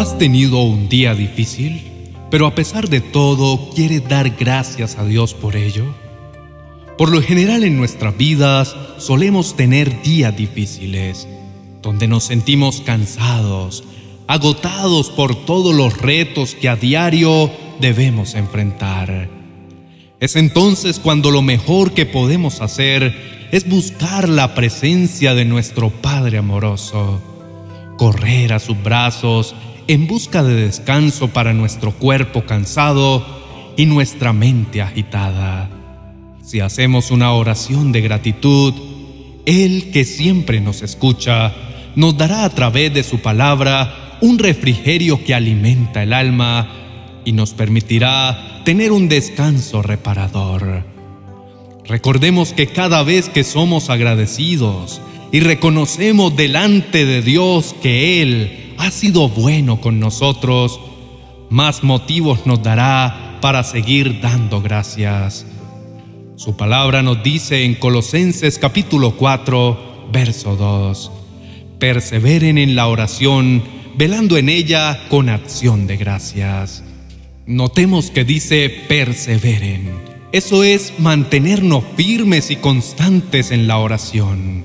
¿Has tenido un día difícil, pero a pesar de todo quieres dar gracias a Dios por ello? Por lo general en nuestras vidas solemos tener días difíciles, donde nos sentimos cansados, agotados por todos los retos que a diario debemos enfrentar. Es entonces cuando lo mejor que podemos hacer es buscar la presencia de nuestro Padre amoroso, correr a sus brazos en busca de descanso para nuestro cuerpo cansado y nuestra mente agitada. Si hacemos una oración de gratitud, Él que siempre nos escucha, nos dará a través de su palabra un refrigerio que alimenta el alma y nos permitirá tener un descanso reparador. Recordemos que cada vez que somos agradecidos y reconocemos delante de Dios que Él ha sido bueno con nosotros, más motivos nos dará para seguir dando gracias. Su palabra nos dice en Colosenses capítulo 4, verso 2, perseveren en la oración, velando en ella con acción de gracias. Notemos que dice perseveren. Eso es mantenernos firmes y constantes en la oración.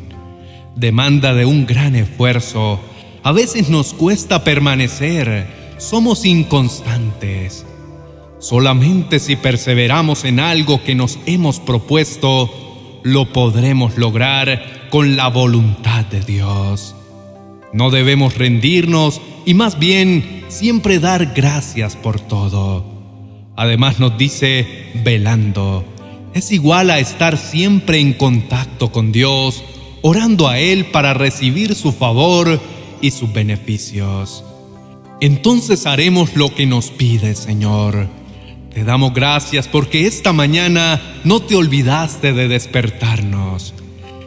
Demanda de un gran esfuerzo a veces nos cuesta permanecer, somos inconstantes. Solamente si perseveramos en algo que nos hemos propuesto, lo podremos lograr con la voluntad de Dios. No debemos rendirnos y más bien siempre dar gracias por todo. Además nos dice velando. Es igual a estar siempre en contacto con Dios, orando a Él para recibir su favor y sus beneficios. Entonces haremos lo que nos pide, Señor. Te damos gracias porque esta mañana no te olvidaste de despertarnos.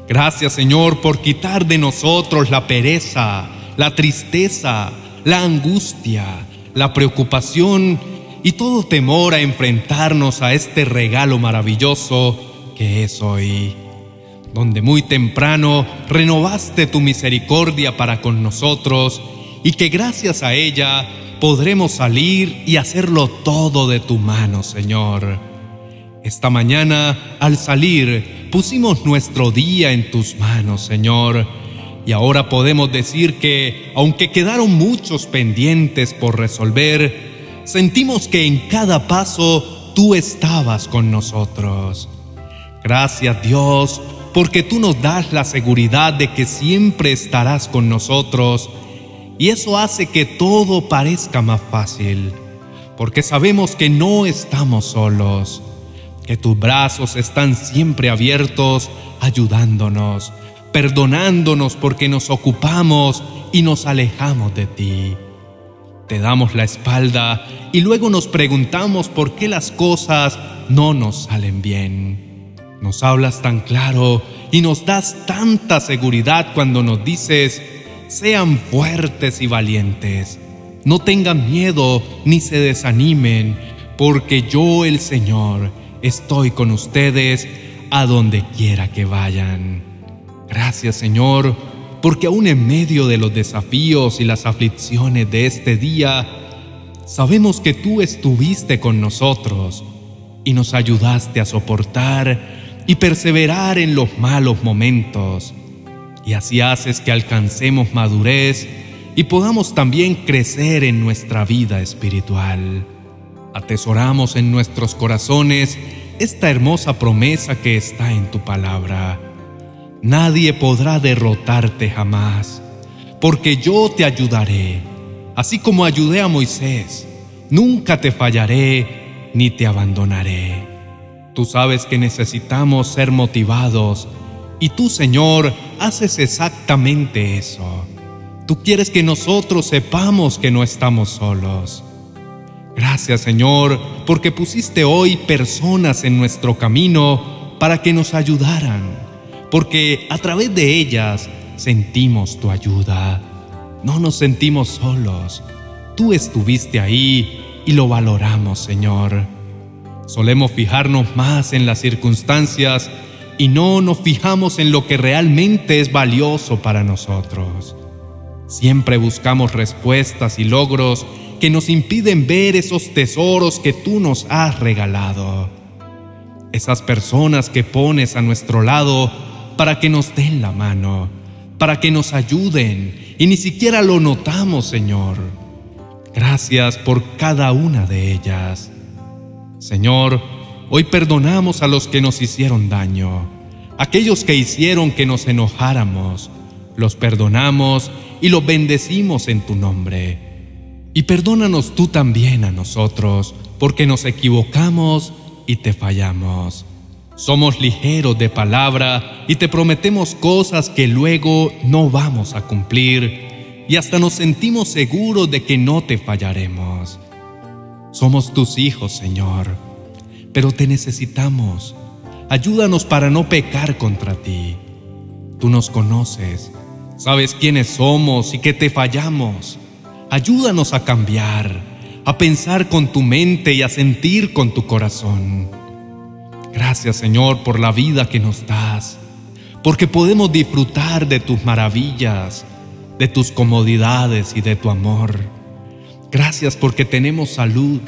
Gracias, Señor, por quitar de nosotros la pereza, la tristeza, la angustia, la preocupación y todo temor a enfrentarnos a este regalo maravilloso que es hoy donde muy temprano renovaste tu misericordia para con nosotros y que gracias a ella podremos salir y hacerlo todo de tu mano, Señor. Esta mañana, al salir, pusimos nuestro día en tus manos, Señor, y ahora podemos decir que, aunque quedaron muchos pendientes por resolver, sentimos que en cada paso tú estabas con nosotros. Gracias Dios porque tú nos das la seguridad de que siempre estarás con nosotros y eso hace que todo parezca más fácil, porque sabemos que no estamos solos, que tus brazos están siempre abiertos ayudándonos, perdonándonos porque nos ocupamos y nos alejamos de ti. Te damos la espalda y luego nos preguntamos por qué las cosas no nos salen bien. Nos hablas tan claro y nos das tanta seguridad cuando nos dices, sean fuertes y valientes, no tengan miedo ni se desanimen, porque yo el Señor estoy con ustedes a donde quiera que vayan. Gracias Señor, porque aún en medio de los desafíos y las aflicciones de este día, sabemos que tú estuviste con nosotros y nos ayudaste a soportar y perseverar en los malos momentos. Y así haces que alcancemos madurez y podamos también crecer en nuestra vida espiritual. Atesoramos en nuestros corazones esta hermosa promesa que está en tu palabra. Nadie podrá derrotarte jamás, porque yo te ayudaré, así como ayudé a Moisés. Nunca te fallaré ni te abandonaré. Tú sabes que necesitamos ser motivados y tú, Señor, haces exactamente eso. Tú quieres que nosotros sepamos que no estamos solos. Gracias, Señor, porque pusiste hoy personas en nuestro camino para que nos ayudaran, porque a través de ellas sentimos tu ayuda. No nos sentimos solos. Tú estuviste ahí y lo valoramos, Señor. Solemos fijarnos más en las circunstancias y no nos fijamos en lo que realmente es valioso para nosotros. Siempre buscamos respuestas y logros que nos impiden ver esos tesoros que tú nos has regalado. Esas personas que pones a nuestro lado para que nos den la mano, para que nos ayuden y ni siquiera lo notamos, Señor. Gracias por cada una de ellas. Señor, hoy perdonamos a los que nos hicieron daño, aquellos que hicieron que nos enojáramos, los perdonamos y los bendecimos en tu nombre. Y perdónanos tú también a nosotros, porque nos equivocamos y te fallamos. Somos ligeros de palabra y te prometemos cosas que luego no vamos a cumplir y hasta nos sentimos seguros de que no te fallaremos. Somos tus hijos, Señor, pero te necesitamos. Ayúdanos para no pecar contra ti. Tú nos conoces, sabes quiénes somos y que te fallamos. Ayúdanos a cambiar, a pensar con tu mente y a sentir con tu corazón. Gracias Señor por la vida que nos das, porque podemos disfrutar de tus maravillas, de tus comodidades y de tu amor. Gracias porque tenemos salud,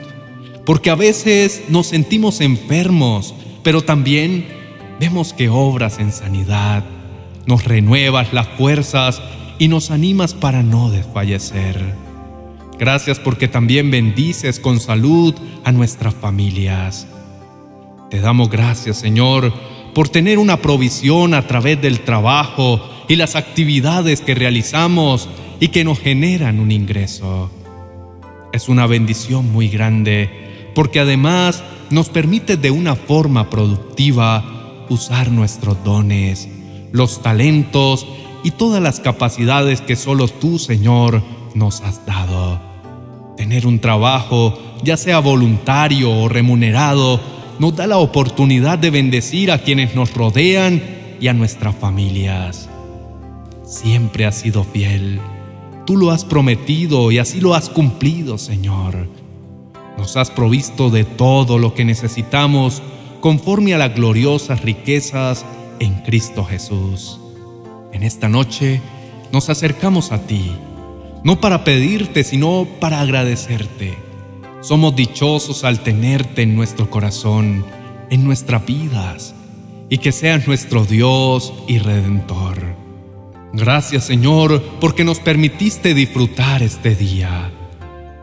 porque a veces nos sentimos enfermos, pero también vemos que obras en sanidad, nos renuevas las fuerzas y nos animas para no desfallecer. Gracias porque también bendices con salud a nuestras familias. Te damos gracias, Señor, por tener una provisión a través del trabajo y las actividades que realizamos y que nos generan un ingreso. Es una bendición muy grande porque además nos permite de una forma productiva usar nuestros dones, los talentos y todas las capacidades que solo tú, Señor, nos has dado. Tener un trabajo, ya sea voluntario o remunerado, nos da la oportunidad de bendecir a quienes nos rodean y a nuestras familias. Siempre has sido fiel. Tú lo has prometido y así lo has cumplido, Señor. Nos has provisto de todo lo que necesitamos conforme a las gloriosas riquezas en Cristo Jesús. En esta noche nos acercamos a ti, no para pedirte, sino para agradecerte somos dichosos al tenerte en nuestro corazón, en nuestras vidas, y que seas nuestro Dios y Redentor. Gracias Señor porque nos permitiste disfrutar este día.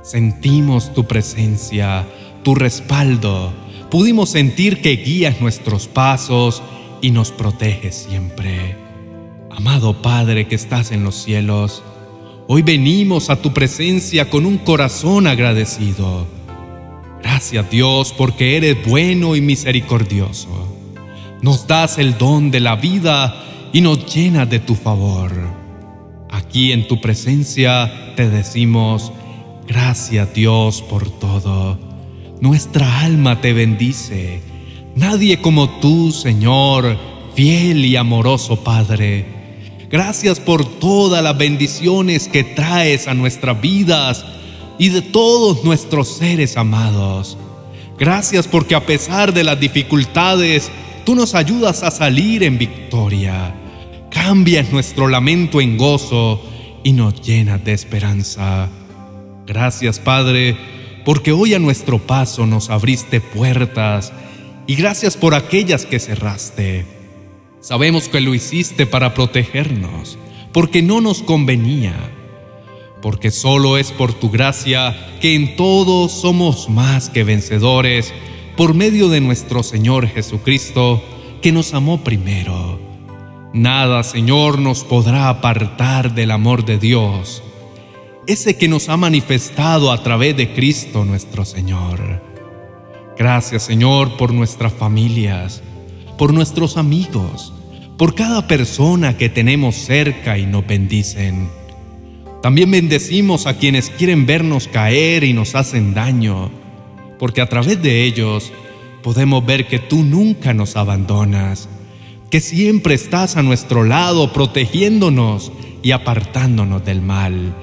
Sentimos tu presencia, tu respaldo. Pudimos sentir que guías nuestros pasos y nos proteges siempre. Amado Padre que estás en los cielos, Hoy venimos a tu presencia con un corazón agradecido. Gracias Dios porque eres bueno y misericordioso. Nos das el don de la vida y nos llenas de tu favor. Aquí en tu presencia te decimos, gracias Dios por todo. Nuestra alma te bendice. Nadie como tú, Señor, fiel y amoroso Padre Gracias por todas las bendiciones que traes a nuestras vidas y de todos nuestros seres amados. Gracias porque a pesar de las dificultades, tú nos ayudas a salir en victoria. Cambias nuestro lamento en gozo y nos llenas de esperanza. Gracias, Padre, porque hoy a nuestro paso nos abriste puertas y gracias por aquellas que cerraste. Sabemos que lo hiciste para protegernos, porque no nos convenía, porque solo es por tu gracia que en todo somos más que vencedores por medio de nuestro Señor Jesucristo, que nos amó primero. Nada, Señor, nos podrá apartar del amor de Dios, ese que nos ha manifestado a través de Cristo nuestro Señor. Gracias, Señor, por nuestras familias, por nuestros amigos, por cada persona que tenemos cerca y nos bendicen. También bendecimos a quienes quieren vernos caer y nos hacen daño, porque a través de ellos podemos ver que tú nunca nos abandonas, que siempre estás a nuestro lado protegiéndonos y apartándonos del mal.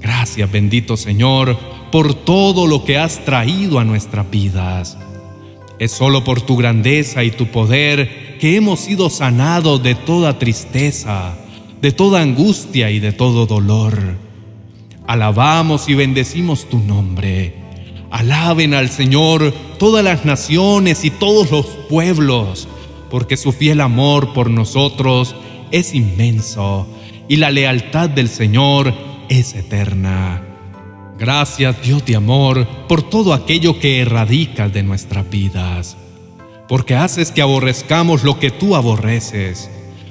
Gracias bendito Señor por todo lo que has traído a nuestras vidas. Es solo por tu grandeza y tu poder que hemos sido sanados de toda tristeza, de toda angustia y de todo dolor. Alabamos y bendecimos tu nombre. Alaben al Señor todas las naciones y todos los pueblos, porque su fiel amor por nosotros es inmenso y la lealtad del Señor es eterna. Gracias Dios de amor por todo aquello que erradicas de nuestras vidas, porque haces que aborrezcamos lo que tú aborreces,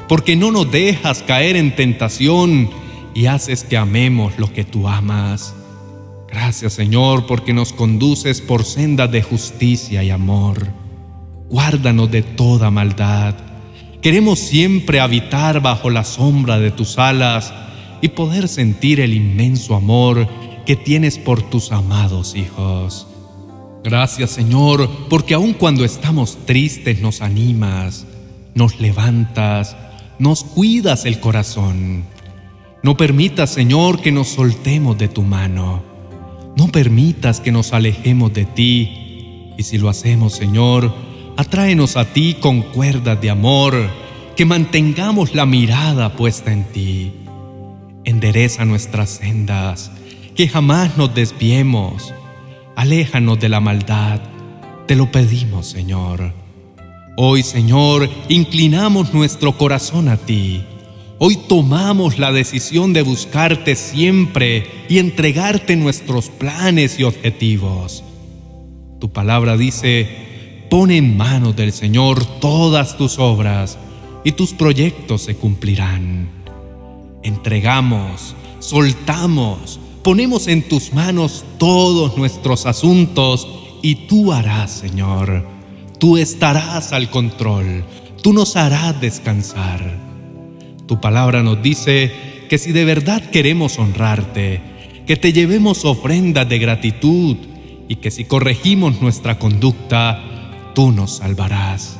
porque no nos dejas caer en tentación y haces que amemos lo que tú amas. Gracias Señor porque nos conduces por sendas de justicia y amor. Guárdanos de toda maldad. Queremos siempre habitar bajo la sombra de tus alas y poder sentir el inmenso amor que tienes por tus amados hijos. Gracias Señor, porque aun cuando estamos tristes nos animas, nos levantas, nos cuidas el corazón. No permitas Señor que nos soltemos de tu mano. No permitas que nos alejemos de ti. Y si lo hacemos Señor, atráenos a ti con cuerdas de amor, que mantengamos la mirada puesta en ti. Endereza nuestras sendas que jamás nos desviemos. Aléjanos de la maldad. Te lo pedimos, Señor. Hoy, Señor, inclinamos nuestro corazón a ti. Hoy tomamos la decisión de buscarte siempre y entregarte nuestros planes y objetivos. Tu palabra dice, pon en manos del Señor todas tus obras y tus proyectos se cumplirán. Entregamos, soltamos, ponemos en tus manos todos nuestros asuntos y tú harás, Señor. Tú estarás al control, tú nos harás descansar. Tu palabra nos dice que si de verdad queremos honrarte, que te llevemos ofrendas de gratitud y que si corregimos nuestra conducta, tú nos salvarás.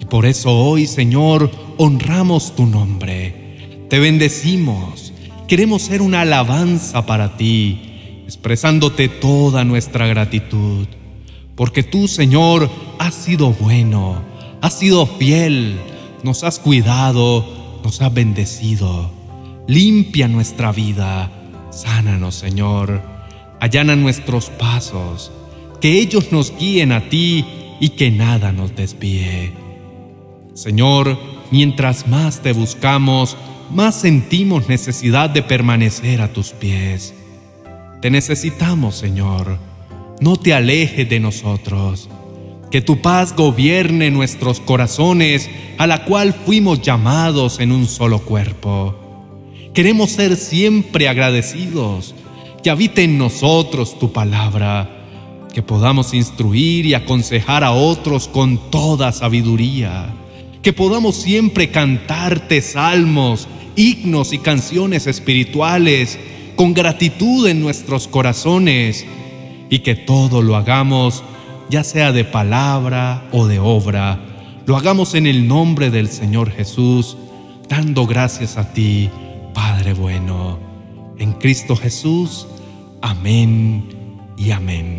Y por eso hoy, Señor, honramos tu nombre, te bendecimos Queremos ser una alabanza para ti, expresándote toda nuestra gratitud, porque tú, Señor, has sido bueno, has sido fiel, nos has cuidado, nos has bendecido. Limpia nuestra vida, sánanos, Señor, allana nuestros pasos, que ellos nos guíen a ti y que nada nos desvíe. Señor, mientras más te buscamos, más sentimos necesidad de permanecer a tus pies. Te necesitamos, Señor. No te alejes de nosotros. Que tu paz gobierne nuestros corazones, a la cual fuimos llamados en un solo cuerpo. Queremos ser siempre agradecidos, que habite en nosotros tu palabra, que podamos instruir y aconsejar a otros con toda sabiduría, que podamos siempre cantarte salmos himnos y canciones espirituales con gratitud en nuestros corazones y que todo lo hagamos, ya sea de palabra o de obra, lo hagamos en el nombre del Señor Jesús, dando gracias a ti, Padre bueno. En Cristo Jesús, amén y amén.